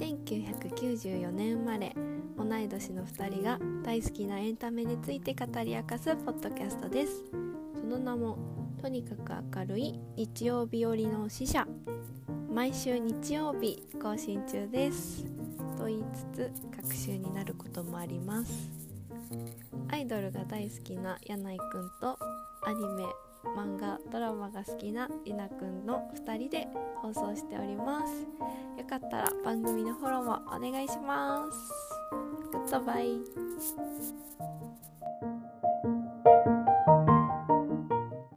1994年生まれ同い年の2人が大好きなエンタメについて語り明かすポッドキャストです。その名もとにかく明るい日曜日寄りの使者。毎週日曜日更新中です。と言いつつ各週になることもあります。アイドルが大好きな柳井くんとアニメ漫画ドラマが好きなりなくんの2人で放送しております。よかったら番組のフォローもお願いします。グッドバイ